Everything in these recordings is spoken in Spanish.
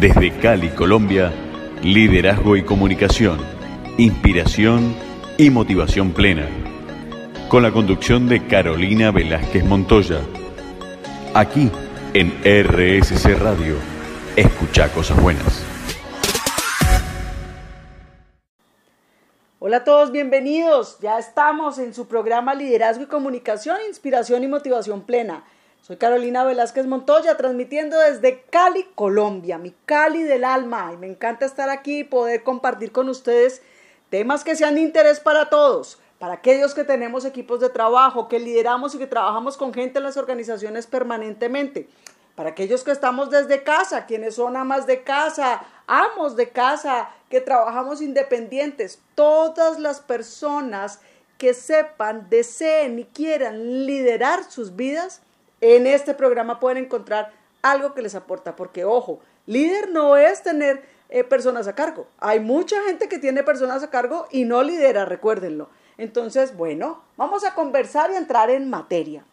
Desde Cali, Colombia, liderazgo y comunicación, inspiración y motivación plena. Con la conducción de Carolina Velázquez Montoya. Aquí en RSC Radio. Escucha cosas buenas. Hola a todos, bienvenidos. Ya estamos en su programa Liderazgo y Comunicación, Inspiración y Motivación Plena. Soy Carolina Velázquez Montoya, transmitiendo desde Cali, Colombia, mi Cali del alma. Y me encanta estar aquí y poder compartir con ustedes temas que sean de interés para todos, para aquellos que tenemos equipos de trabajo, que lideramos y que trabajamos con gente en las organizaciones permanentemente. Para aquellos que estamos desde casa, quienes son amas de casa, amos de casa, que trabajamos independientes, todas las personas que sepan, deseen y quieran liderar sus vidas, en este programa pueden encontrar algo que les aporta, porque ojo, líder no es tener eh, personas a cargo. Hay mucha gente que tiene personas a cargo y no lidera, recuérdenlo. Entonces, bueno, vamos a conversar y entrar en materia.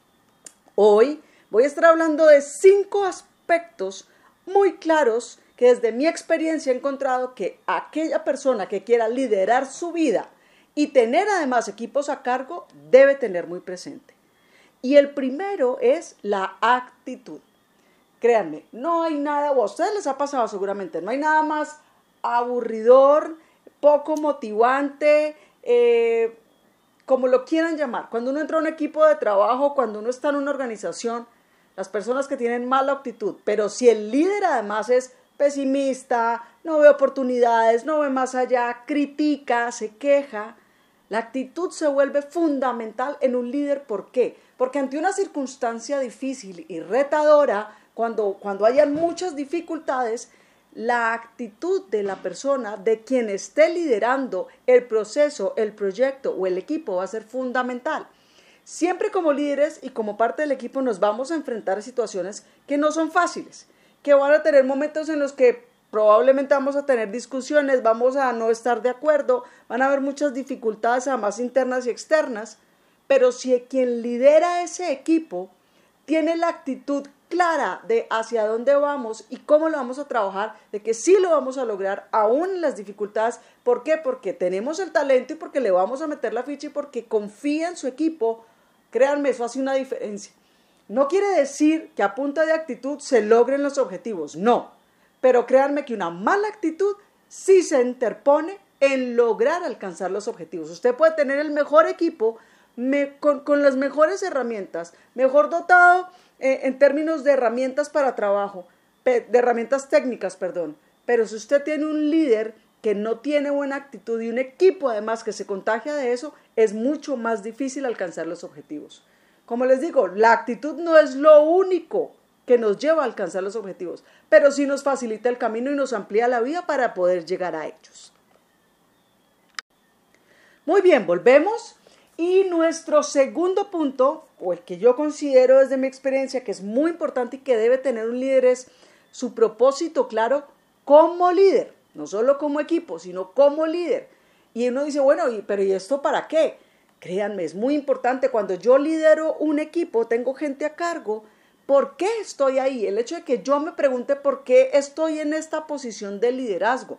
Hoy voy a estar hablando de cinco aspectos muy claros que desde mi experiencia he encontrado que aquella persona que quiera liderar su vida y tener además equipos a cargo debe tener muy presente. Y el primero es la actitud. Créanme, no hay nada, o a ustedes les ha pasado seguramente, no hay nada más aburridor, poco motivante, eh, como lo quieran llamar. Cuando uno entra a un equipo de trabajo, cuando uno está en una organización, las personas que tienen mala actitud, pero si el líder además es pesimista, no ve oportunidades, no ve más allá, critica, se queja. La actitud se vuelve fundamental en un líder. ¿Por qué? Porque ante una circunstancia difícil y retadora, cuando, cuando hayan muchas dificultades, la actitud de la persona, de quien esté liderando el proceso, el proyecto o el equipo va a ser fundamental. Siempre como líderes y como parte del equipo nos vamos a enfrentar a situaciones que no son fáciles que van a tener momentos en los que probablemente vamos a tener discusiones, vamos a no estar de acuerdo, van a haber muchas dificultades además internas y externas, pero si quien lidera ese equipo tiene la actitud clara de hacia dónde vamos y cómo lo vamos a trabajar, de que sí lo vamos a lograr aún en las dificultades. ¿Por qué? Porque tenemos el talento y porque le vamos a meter la ficha y porque confía en su equipo. Créanme, eso hace una diferencia. No quiere decir que a punta de actitud se logren los objetivos, no. Pero créanme que una mala actitud sí se interpone en lograr alcanzar los objetivos. Usted puede tener el mejor equipo con, las mejores herramientas, mejor dotado eh, en términos de herramientas para trabajo, de herramientas técnicas, perdón. Pero si usted tiene un líder que no tiene buena actitud y un equipo además que se contagia de eso, es mucho más difícil alcanzar los objetivos. Como les digo, la actitud no es lo único que nos lleva a alcanzar los objetivos, pero sí nos facilita el camino y nos amplía la vida para poder llegar a ellos. Muy bien, volvemos. Y nuestro segundo punto, o el que yo considero desde mi experiencia que es muy importante y que debe tener un líder es su propósito claro como líder, no solo como equipo, sino como líder. Y uno dice, bueno, pero ¿y esto para qué? Créanme, es muy importante cuando yo lidero un equipo, tengo gente a cargo, ¿por qué estoy ahí? El hecho de que yo me pregunte por qué estoy en esta posición de liderazgo.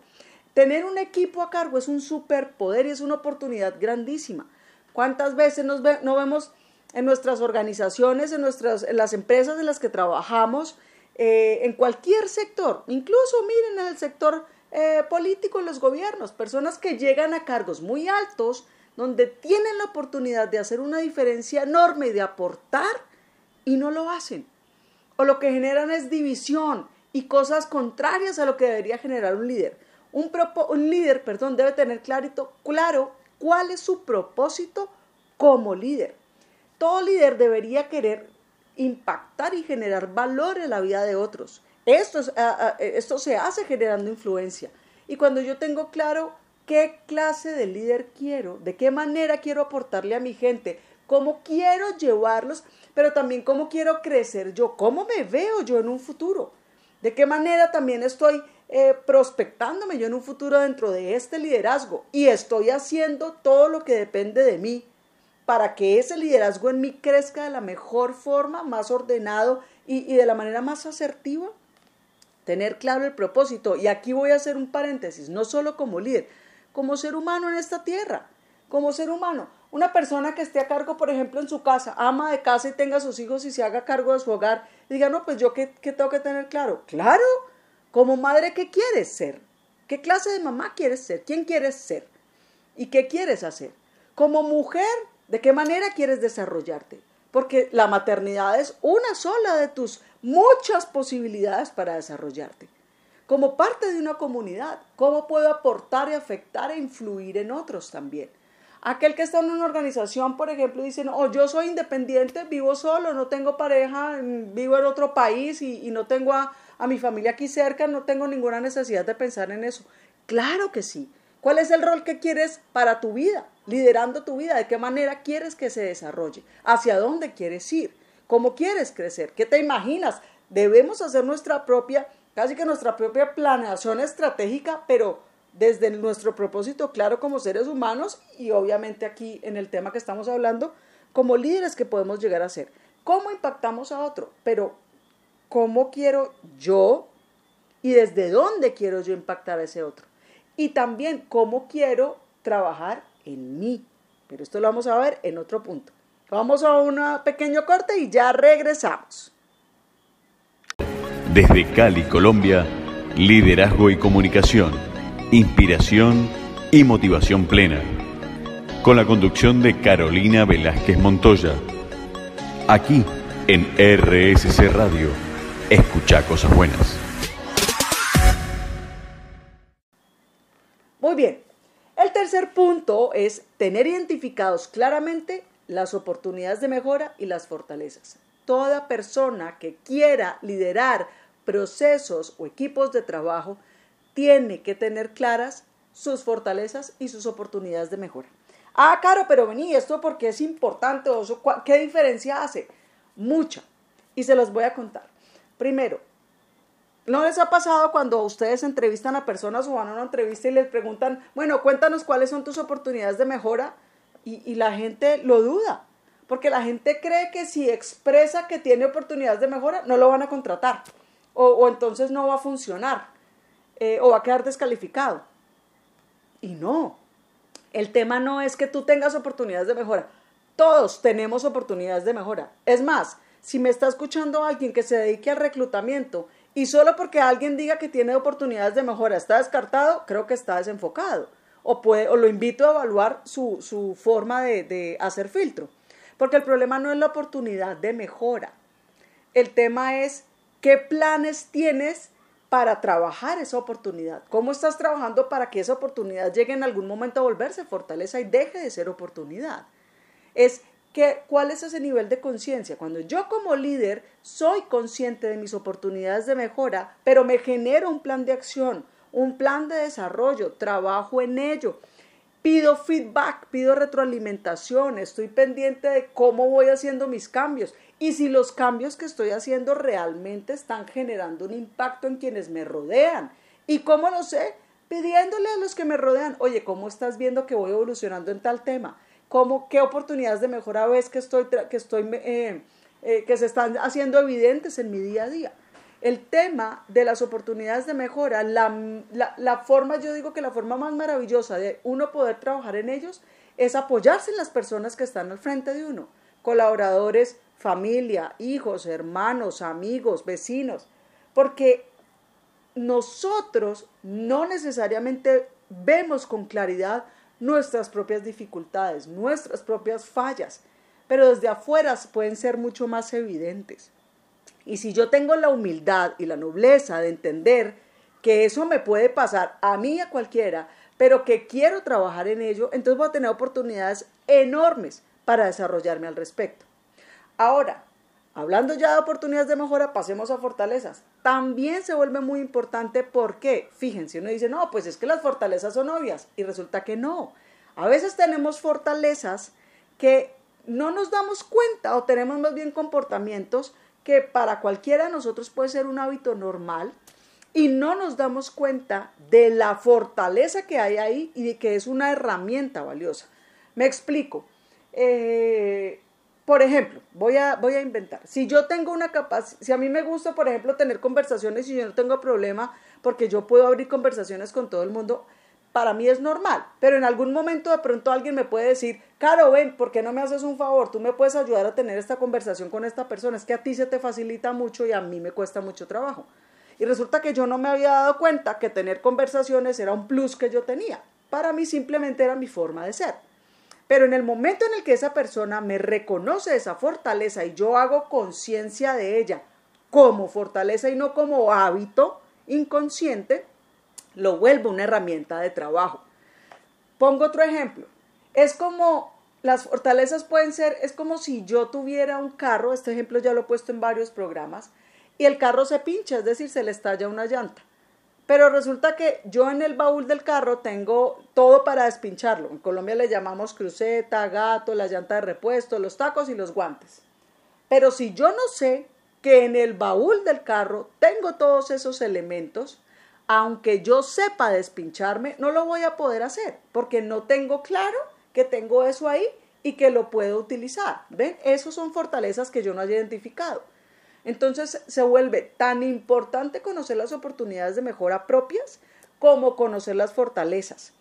Tener un equipo a cargo es un superpoder y es una oportunidad grandísima. ¿Cuántas veces nos no vemos en nuestras organizaciones, en, nuestras, las empresas en las que trabajamos, eh, en cualquier sector, incluso miren en el sector eh, político, en los gobiernos, personas que llegan a cargos muy altos, donde tienen la oportunidad de hacer una diferencia enorme y de aportar y no lo hacen. O lo que generan es división y cosas contrarias a lo que debería generar un líder. Un, un líder perdón, debe tener clarito, claro cuál es su propósito como líder. Todo líder debería querer impactar y generar valor en la vida de otros. Esto, esto se hace generando influencia. Y cuando yo tengo claro qué clase de líder quiero, de qué manera quiero aportarle a mi gente, cómo quiero llevarlos, pero también cómo quiero crecer yo, cómo me veo yo en un futuro, de qué manera también estoy eh, prospectándome yo en un futuro dentro de este liderazgo y estoy haciendo todo lo que depende de mí para que ese liderazgo en mí crezca de la mejor forma, más ordenado y de la manera más asertiva. tener claro el propósito. Y aquí voy a hacer un paréntesis, no solo como líder, como ser humano en esta tierra, como ser humano. Una persona que esté a cargo, por ejemplo, en su casa, ama de casa y tenga sus hijos y se haga cargo de su hogar, y diga, no, pues yo qué, qué tengo que tener claro. Claro, como madre, ¿qué quieres ser? ¿Qué clase de mamá quieres ser? ¿Quién quieres ser? ¿Y qué quieres hacer? Como mujer, ¿de qué manera quieres desarrollarte? Porque la maternidad es una sola de tus muchas posibilidades para desarrollarte. Como parte de una comunidad, ¿cómo puedo aportar y afectar e influir en otros también? Aquel que está en una organización, por ejemplo, dice, no, yo soy independiente, vivo solo, no tengo pareja, vivo en otro país y, no tengo a, a mi familia aquí cerca, no tengo ninguna necesidad de pensar en eso. Claro que sí. ¿Cuál es el rol que quieres para tu vida? Liderando tu vida, ¿de qué manera quieres que se desarrolle? ¿Hacia dónde quieres ir? ¿Cómo quieres crecer? ¿Qué te imaginas? Debemos hacer nuestra propia, casi que nuestra propia planeación estratégica, pero desde nuestro propósito claro como seres humanos y obviamente aquí en el tema que estamos hablando, como líderes que podemos llegar a ser. ¿Cómo impactamos a otro? Pero ¿cómo quiero yo y desde dónde quiero yo impactar a ese otro? Y también cómo quiero trabajar en mí. Pero esto lo vamos a ver en otro punto. Vamos a un pequeño corte y ya regresamos. Desde Cali, Colombia, liderazgo y comunicación inspiración y motivación plena. Con la conducción de Carolina Velázquez Montoya. Aquí en RSC Radio. Escucha cosas buenas. Muy bien. El tercer punto es tener identificados claramente las oportunidades de mejora y las fortalezas. Toda persona que quiera liderar procesos o equipos de trabajo tiene que tener claras sus fortalezas y sus oportunidades de mejora. Ah, claro, pero vení, esto porque es importante, ¿qué diferencia hace? Mucha. Y se los voy a contar. Primero, ¿no les ha pasado cuando ustedes entrevistan a personas o van a una entrevista y les preguntan, bueno, cuéntanos cuáles son tus oportunidades de mejora? Y, la gente lo duda, porque la gente cree que si expresa que tiene oportunidades de mejora, no lo van a contratar o entonces no va a funcionar. Eh, o va a quedar descalificado. Y no, el tema no es que tú tengas oportunidades de mejora. Todos tenemos oportunidades de mejora. Es más, si me está escuchando alguien que se dedique al reclutamiento y solo porque alguien diga que tiene oportunidades de mejora está descartado, creo que está desenfocado. O, lo invito a evaluar su, su forma de, de hacer filtro. Porque el problema no es la oportunidad de mejora. El tema es qué planes tienes para trabajar esa oportunidad? ¿Cómo estás trabajando para que esa oportunidad llegue en algún momento a volverse fortaleza y deje de ser oportunidad? Es que, ¿cuál es ese nivel de conciencia? Cuando yo como líder soy consciente de mis oportunidades de mejora, pero me genero un plan de acción, un plan de desarrollo, trabajo en ello, pido feedback, pido retroalimentación, estoy pendiente de cómo voy haciendo mis cambios y si los cambios que estoy haciendo realmente están generando un impacto en quienes me rodean. ¿Y cómo lo sé? Pidiéndole a los que me rodean, oye, ¿cómo estás viendo que voy evolucionando en tal tema? ¿Cómo, ¿Qué oportunidades de mejora ves que, estoy, que, estoy, eh, eh, que se están haciendo evidentes en mi día a día? El tema de las oportunidades de mejora, la, la, la forma, yo digo que la forma más maravillosa de uno poder trabajar en ellos es apoyarse en las personas que están al frente de uno, colaboradores, familia, hijos, hermanos, amigos, vecinos, porque nosotros no necesariamente vemos con claridad nuestras propias dificultades, nuestras propias fallas, pero desde afuera pueden ser mucho más evidentes. Y si yo tengo la humildad y la nobleza de entender que eso me puede pasar a mí a cualquiera, pero que quiero trabajar en ello, entonces voy a tener oportunidades enormes para desarrollarme al respecto. Ahora, hablando ya de oportunidades de mejora, pasemos a fortalezas. También se vuelve muy importante porque, fíjense, uno dice, no, pues es que las fortalezas son obvias y resulta que no. A veces tenemos fortalezas que no nos damos cuenta o tenemos más bien comportamientos que para cualquiera de nosotros puede ser un hábito normal y no nos damos cuenta de la fortaleza que hay ahí y de que es una herramienta valiosa. Me explico. Eh, por ejemplo, voy a, voy a inventar, si yo tengo una capacidad, si a mí me gusta, por ejemplo, tener conversaciones y yo no tengo problema porque yo puedo abrir conversaciones con todo el mundo, para mí es normal, pero en algún momento de pronto alguien me puede decir, Caro, ven, ¿por qué no me haces un favor? Tú me puedes ayudar a tener esta conversación con esta persona, es que a ti se te facilita mucho y a mí me cuesta mucho trabajo. Y resulta que yo no me había dado cuenta que tener conversaciones era un plus que yo tenía. Para mí simplemente era mi forma de ser. Pero en el momento en el que esa persona me reconoce esa fortaleza y yo hago conciencia de ella como fortaleza y no como hábito inconsciente, lo vuelvo una herramienta de trabajo. Pongo otro ejemplo. Es como las fortalezas pueden ser, es como si yo tuviera un carro, este ejemplo ya lo he puesto en varios programas, y el carro se pincha, es decir, se le estalla una llanta. Pero resulta que yo en el baúl del carro tengo todo para despincharlo. En Colombia le llamamos cruceta, gato, la llanta de repuesto, los tacos y los guantes. Pero si yo no sé que en el baúl del carro tengo todos esos elementos, aunque yo sepa despincharme, no lo voy a poder hacer porque no tengo claro que tengo eso ahí y que lo puedo utilizar. ¿Ven? Esas son fortalezas que yo no haya identificado. Entonces se vuelve tan importante conocer las oportunidades de mejora propias como conocer las fortalezas.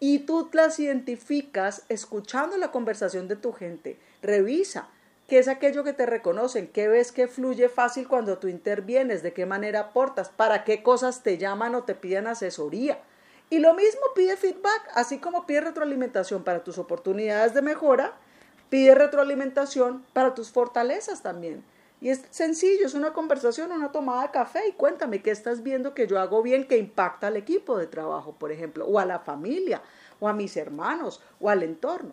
Y tú las identificas escuchando la conversación de tu gente. Revisa ¿Qué es aquello que te reconocen? ¿Qué ves que fluye fácil cuando tú intervienes? ¿De qué manera aportas? ¿Para qué cosas te llaman o te piden asesoría? Y lo mismo pide feedback, así como pide retroalimentación para tus oportunidades de mejora, pide retroalimentación para tus fortalezas también. Y es sencillo, es una conversación, una tomada de café y cuéntame qué estás viendo que yo hago bien que impacta al equipo de trabajo, por ejemplo, o a la familia, o a mis hermanos, o al entorno.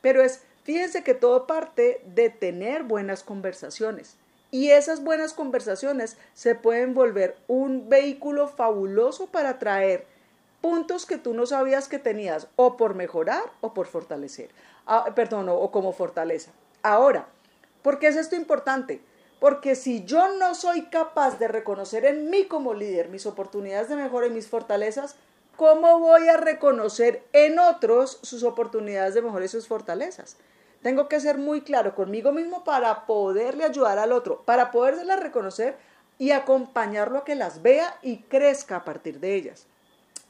Pero es Fíjense que todo parte de tener buenas conversaciones. Y esas buenas conversaciones se pueden volver un vehículo fabuloso para traer puntos que tú no sabías que tenías o por mejorar o por fortalecer. Ah, perdón, o, o como fortaleza. Ahora, ¿por qué es esto importante? Porque si yo no soy capaz de reconocer en mí como líder mis oportunidades de mejora y mis fortalezas, ¿cómo voy a reconocer en otros sus oportunidades de mejora y sus fortalezas? Tengo que ser muy claro conmigo mismo para poderle ayudar al otro, para podérselas reconocer y acompañarlo a que las vea y crezca a partir de ellas.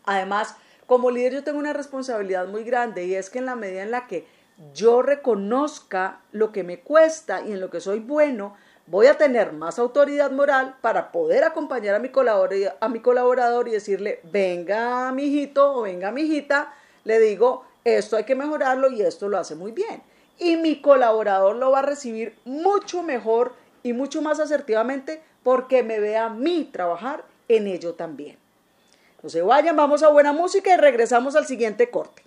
Además, como líder yo tengo una responsabilidad muy grande y es que en la medida en la que yo reconozca lo que me cuesta y en lo que soy bueno, voy a tener más autoridad moral para poder acompañar a mi colaborador, a mi colaborador y decirle, venga mi hijito o venga mi hijita, le digo, esto hay que mejorarlo y esto lo hace muy bien y mi colaborador lo va a recibir mucho mejor y mucho más asertivamente porque me ve a mí trabajar en ello también. No se vayan, vamos a buena música y regresamos al siguiente corte.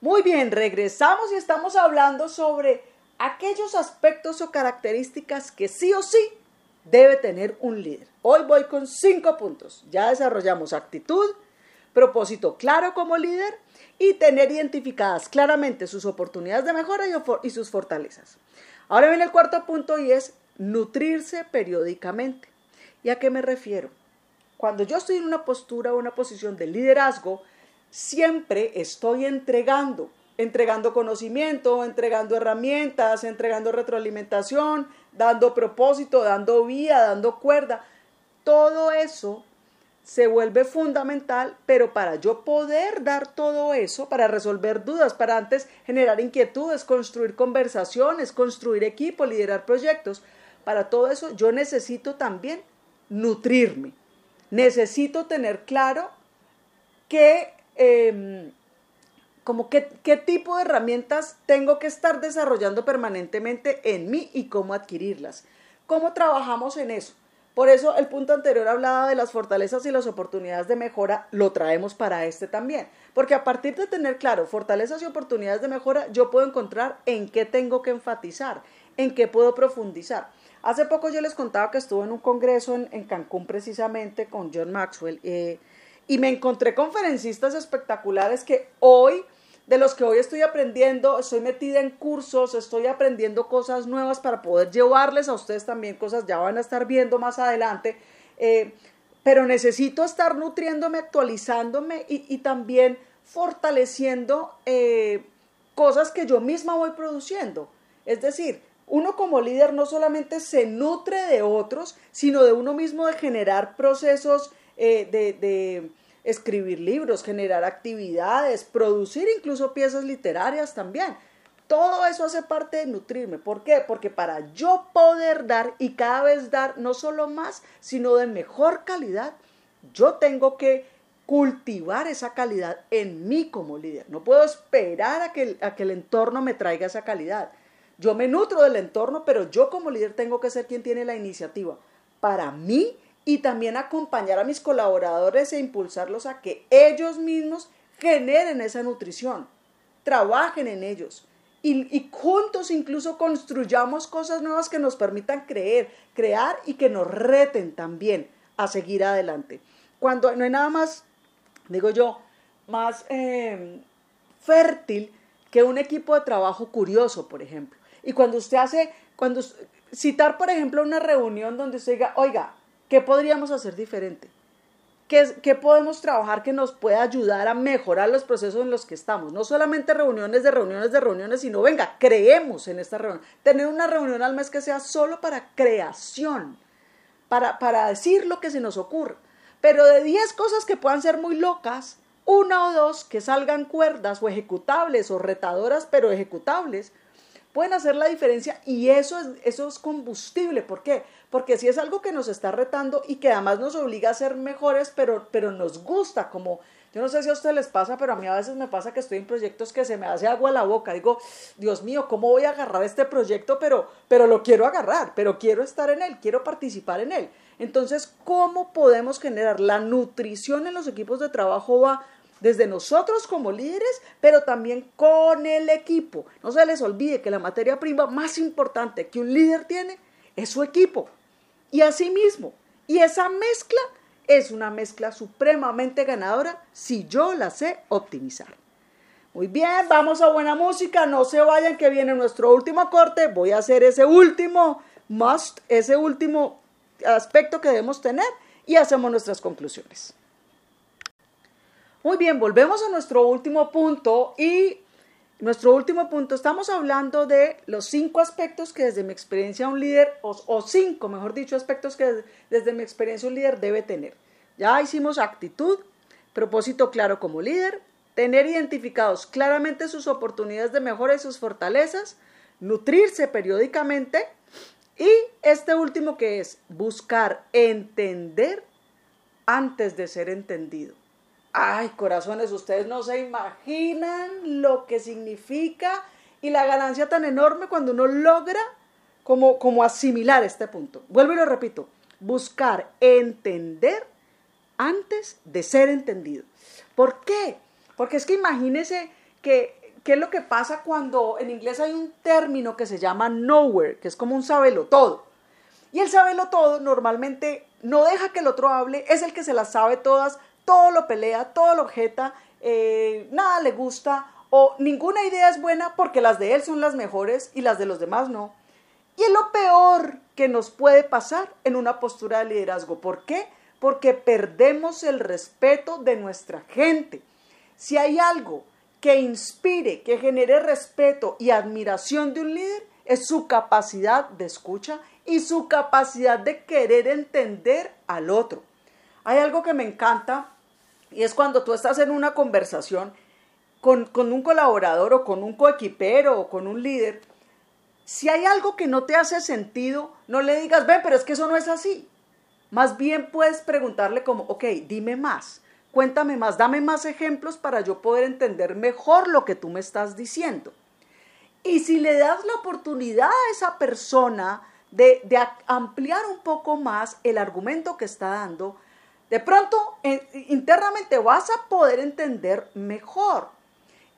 Muy bien, regresamos y estamos hablando sobre aquellos aspectos o características que sí o sí debe tener un líder. Hoy voy con cinco puntos. Ya desarrollamos actitud, propósito claro como líder, y tener identificadas claramente sus oportunidades de mejora y, sus fortalezas. Ahora viene el cuarto punto y es nutrirse periódicamente. ¿Y a qué me refiero? Cuando yo estoy en una postura o una posición de liderazgo, siempre estoy entregando, entregando conocimiento, entregando herramientas, entregando retroalimentación, dando propósito, dando vía, dando cuerda. Todo eso se vuelve fundamental, pero para yo poder dar todo eso, para resolver dudas, para antes generar inquietudes, construir conversaciones, construir equipo, liderar proyectos, para todo eso yo necesito también nutrirme. Necesito tener claro qué, em, como qué, qué tipo de herramientas tengo que estar desarrollando permanentemente en mí y cómo adquirirlas. ¿Cómo trabajamos en eso? Por eso el punto anterior hablaba de las fortalezas y las oportunidades de mejora, lo traemos para este también. Porque a partir de tener claro fortalezas y oportunidades de mejora, yo puedo encontrar en qué tengo que enfatizar, en qué puedo profundizar. Hace poco yo les contaba que estuve en un congreso en, Cancún precisamente con John Maxwell eh, y me encontré conferencistas espectaculares que hoy de los que hoy estoy aprendiendo, estoy metida en cursos, estoy aprendiendo cosas nuevas para poder llevarles a ustedes también cosas, ya van a estar viendo más adelante, eh, pero necesito estar nutriéndome, actualizándome y, también fortaleciendo eh, cosas que yo misma voy produciendo. Es decir, uno como líder no solamente se nutre de otros, sino de uno mismo de generar procesos eh, de, escribir libros, generar actividades, producir incluso piezas literarias también. Todo eso hace parte de nutrirme. ¿Por qué? Porque para yo poder dar y cada vez dar no solo más, sino de mejor calidad, yo tengo que cultivar esa calidad en mí como líder. No puedo esperar a que, a que el entorno me traiga esa calidad. Yo me nutro del entorno, pero yo como líder tengo que ser quien tiene la iniciativa para mí y también acompañar a mis colaboradores e impulsarlos a que ellos mismos generen esa nutrición, trabajen en ellos y, juntos incluso construyamos cosas nuevas que nos permitan creer, crear y que nos reten también a seguir adelante. Cuando no hay nada más, digo yo, más eh, fértil que un equipo de trabajo curioso, por ejemplo. Y cuando usted hace, cuando citar, por ejemplo, una reunión donde usted diga, oiga, ¿qué podríamos hacer diferente? ¿Qué, ¿Qué, podemos trabajar que nos pueda ayudar a mejorar los procesos en los que estamos? No solamente reuniones de reuniones de reuniones, sino venga, creemos en esta reunión. Tener una reunión al mes que sea solo para creación, para, para decir lo que se nos ocurre. Pero de 10 cosas que puedan ser muy locas, una o dos que salgan cuerdas o ejecutables o retadoras, pero ejecutables, pueden hacer la diferencia y eso es, eso es combustible. ¿Por qué? Porque si es algo que nos está retando y que además nos obliga a ser mejores, pero, pero nos gusta, como yo no sé si a ustedes les pasa, pero a mí a veces me pasa que estoy en proyectos que se me hace agua a la boca. Digo, Dios mío, ¿cómo voy a agarrar este proyecto? Pero, pero lo quiero agarrar, pero quiero estar en él, quiero participar en él. Entonces, ¿cómo podemos generar la nutrición en los equipos de trabajo? Va desde nosotros como líderes, pero también con el equipo. No se les olvide que la materia prima más importante que un líder tiene es su equipo. Y así mismo, y esa mezcla es una mezcla supremamente ganadora si yo la sé optimizar. Muy bien, vamos a buena música, no se vayan que viene nuestro último corte, voy a hacer ese último must, ese último aspecto que debemos tener y hacemos nuestras conclusiones. Muy bien, volvemos a nuestro último punto y nuestro último punto, estamos hablando de los cinco aspectos que desde mi experiencia un líder, o, cinco, mejor dicho, aspectos que desde mi experiencia un líder debe tener. Ya hicimos actitud, propósito claro como líder, tener identificados claramente sus oportunidades de mejora y sus fortalezas, nutrirse periódicamente y este último que es buscar entender antes de ser entendido. Ay, corazones, ustedes no se imaginan lo que significa y la ganancia tan enorme cuando uno logra como, como asimilar este punto. Vuelvo y lo repito, buscar entender antes de ser entendido. ¿Por qué? Porque es que imagínese que, qué es lo que pasa cuando en inglés hay un término que se llama nowhere, que es como un sabelo todo. Y el sabelo todo normalmente no deja que el otro hable, es el que se las sabe todas, todo lo pelea, todo lo objeta, eh, nada le gusta o ninguna idea es buena porque las de él son las mejores y las de los demás no. Y es lo peor que nos puede pasar en una postura de liderazgo. ¿Por qué? Porque perdemos el respeto de nuestra gente. Si hay algo que inspire, que genere respeto y admiración de un líder, es su capacidad de escucha y su capacidad de querer entender al otro. Hay algo que me encanta y es cuando tú estás en una conversación con, un colaborador o con un coequipero o con un líder, si hay algo que no te hace sentido, no le digas, ven, pero es que eso no es así. Más bien puedes preguntarle como, ok, dime más, cuéntame más, dame más ejemplos para yo poder entender mejor lo que tú me estás diciendo. Y si le das la oportunidad a esa persona de, de ampliar un poco más el argumento que está dando, de pronto, internamente vas a poder entender mejor.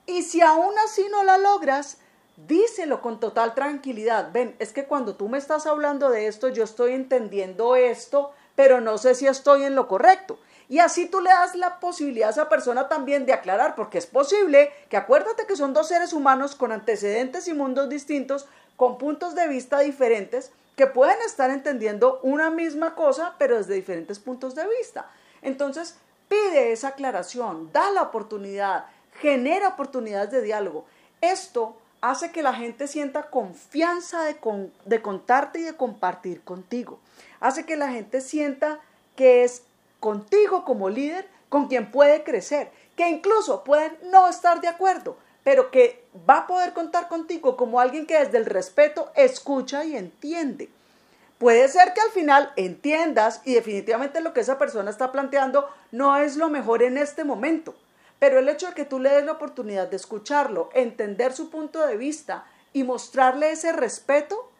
Y si aún así no la logras, díselo con total tranquilidad. Ven, es que cuando tú me estás hablando de esto, yo estoy entendiendo esto, pero no sé si estoy en lo correcto. Y así tú le das la posibilidad a esa persona también de aclarar, porque es posible que acuérdate que son dos seres humanos con antecedentes y mundos distintos, con puntos de vista diferentes, que pueden estar entendiendo una misma cosa, pero desde diferentes puntos de vista. Entonces, pide esa aclaración, da la oportunidad, genera oportunidades de diálogo. Esto hace que la gente sienta confianza de, de contarte y de compartir contigo. Hace que la gente sienta que es contigo como líder con quien puede crecer, que incluso pueden no estar de acuerdo, pero que va a poder contar contigo como alguien que desde el respeto escucha y entiende. Puede ser que al final entiendas y definitivamente lo que esa persona está planteando no es lo mejor en este momento, pero el hecho de que tú le des la oportunidad de escucharlo, entender su punto de vista y mostrarle ese respeto,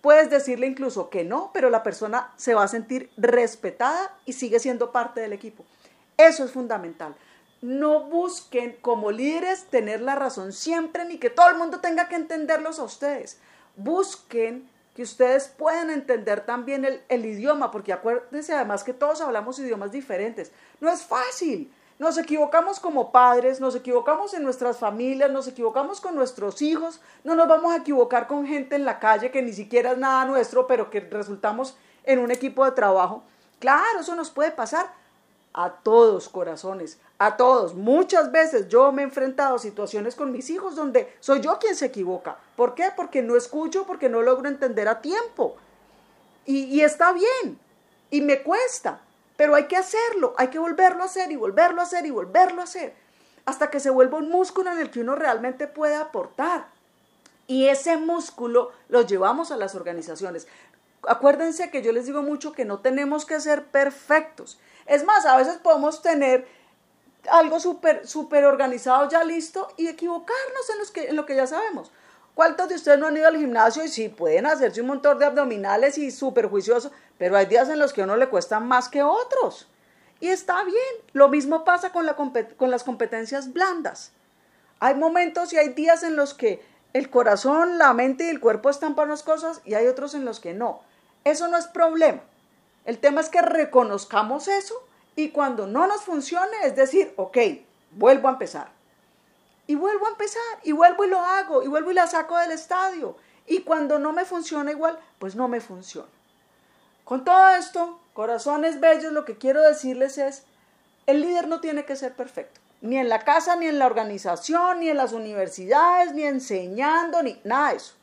puedes decirle incluso que no, pero la persona se va a sentir respetada y sigue siendo parte del equipo. Eso es fundamental. No busquen como líderes tener la razón siempre ni que todo el mundo tenga que entenderlos a ustedes. Busquen que ustedes puedan entender también el, idioma, porque acuérdense además que todos hablamos idiomas diferentes. No es fácil. Nos equivocamos como padres, nos equivocamos en nuestras familias, nos equivocamos con nuestros hijos, no nos vamos a equivocar con gente en la calle que ni siquiera es nada nuestro, pero que resultamos en un equipo de trabajo. Claro, eso nos puede pasar a todos corazones, a todos. Muchas veces yo me he enfrentado a situaciones con mis hijos donde soy yo quien se equivoca. ¿Por qué? Porque no escucho, porque no logro entender a tiempo. Y, y está bien, y me cuesta, pero hay que hacerlo, hay que volverlo a hacer y volverlo a hacer y volverlo a hacer, hasta que se vuelva un músculo en el que uno realmente puede aportar. Y ese músculo lo llevamos a las organizaciones. Acuérdense que yo les digo mucho que no tenemos que ser perfectos. Es más, a veces podemos tener algo súper super organizado ya listo y equivocarnos en, los que, en lo que ya sabemos. ¿Cuántos de ustedes no han ido al gimnasio y sí pueden hacerse un montón de abdominales y súper juiciosos, pero hay días en los que a uno le cuestan más que otros? Y está bien, lo mismo pasa con, la, con las competencias blandas. Hay momentos y hay días en los que el corazón, la mente y el cuerpo están para unas cosas y hay otros en los que no. Eso no es problema. El tema es que reconozcamos eso y cuando no nos funcione es decir, ok, vuelvo a empezar. Y vuelvo a empezar, y vuelvo y lo hago, y vuelvo y la saco del estadio. Y cuando no me funciona igual, pues no me funciona. Con todo esto, corazones bellos, lo que quiero decirles es, el líder no tiene que ser perfecto. Ni en la casa, ni en la organización, ni en las universidades, ni enseñando, ni nada de eso.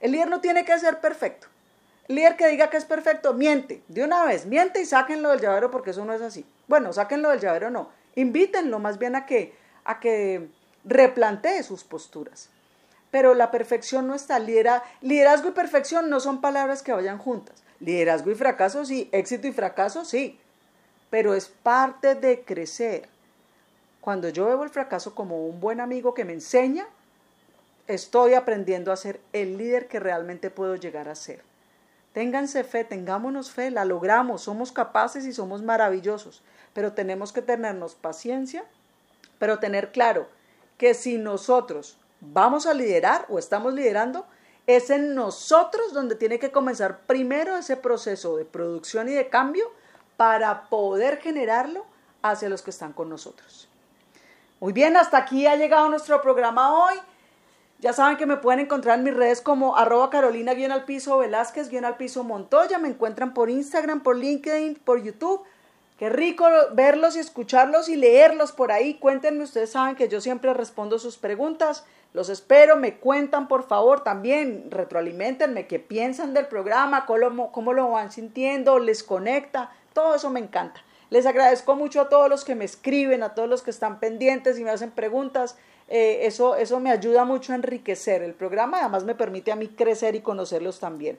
El líder no tiene que ser perfecto líder que diga que es perfecto, miente, de una vez, miente y sáquenlo del llavero porque eso no es así. Bueno, sáquenlo del llavero no, invítenlo más bien a que, a que replantee sus posturas. Pero la perfección no está, liderazgo y perfección no son palabras que vayan juntas. Liderazgo y fracaso sí, éxito y fracaso sí, pero es parte de crecer. Cuando yo veo el fracaso como un buen amigo que me enseña, estoy aprendiendo a ser el líder que realmente puedo llegar a ser. Ténganse fe, tengámonos fe, la logramos, somos capaces y somos maravillosos, pero tenemos que tenernos paciencia, pero tener claro que si nosotros vamos a liderar o estamos liderando, es en nosotros donde tiene que comenzar primero ese proceso de producción y de cambio para poder generarlo hacia los que están con nosotros. Muy bien, hasta aquí ha llegado nuestro programa hoy. Ya saben que me pueden encontrar en mis redes como arroba carolina al piso Velázquez al piso Montoya. Me encuentran por Instagram, por LinkedIn, por YouTube. Qué rico verlos y escucharlos y leerlos por ahí. Cuéntenme, ustedes saben que yo siempre respondo sus preguntas. Los espero, me cuentan por favor también, retroalimentenme qué piensan del programa, cómo, cómo lo van sintiendo, les conecta, todo eso me encanta. Les agradezco mucho a todos los que me escriben, a todos los que están pendientes y me hacen preguntas. Eh, eso, eso me ayuda mucho a enriquecer el programa, además me permite a mí crecer y conocerlos también.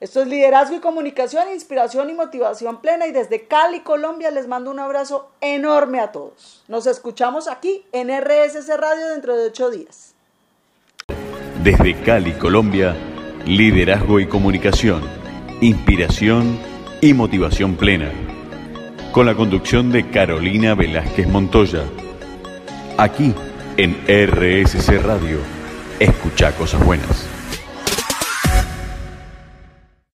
Esto es Liderazgo y Comunicación, Inspiración y Motivación Plena y desde Cali, Colombia, les mando un abrazo enorme a todos. Nos escuchamos aquí en RSS Radio dentro de ocho días. Desde Cali, Colombia, Liderazgo y Comunicación, Inspiración y Motivación Plena. Con la conducción de Carolina Velázquez Montoya. Aquí en RSC Radio. Escucha cosas buenas.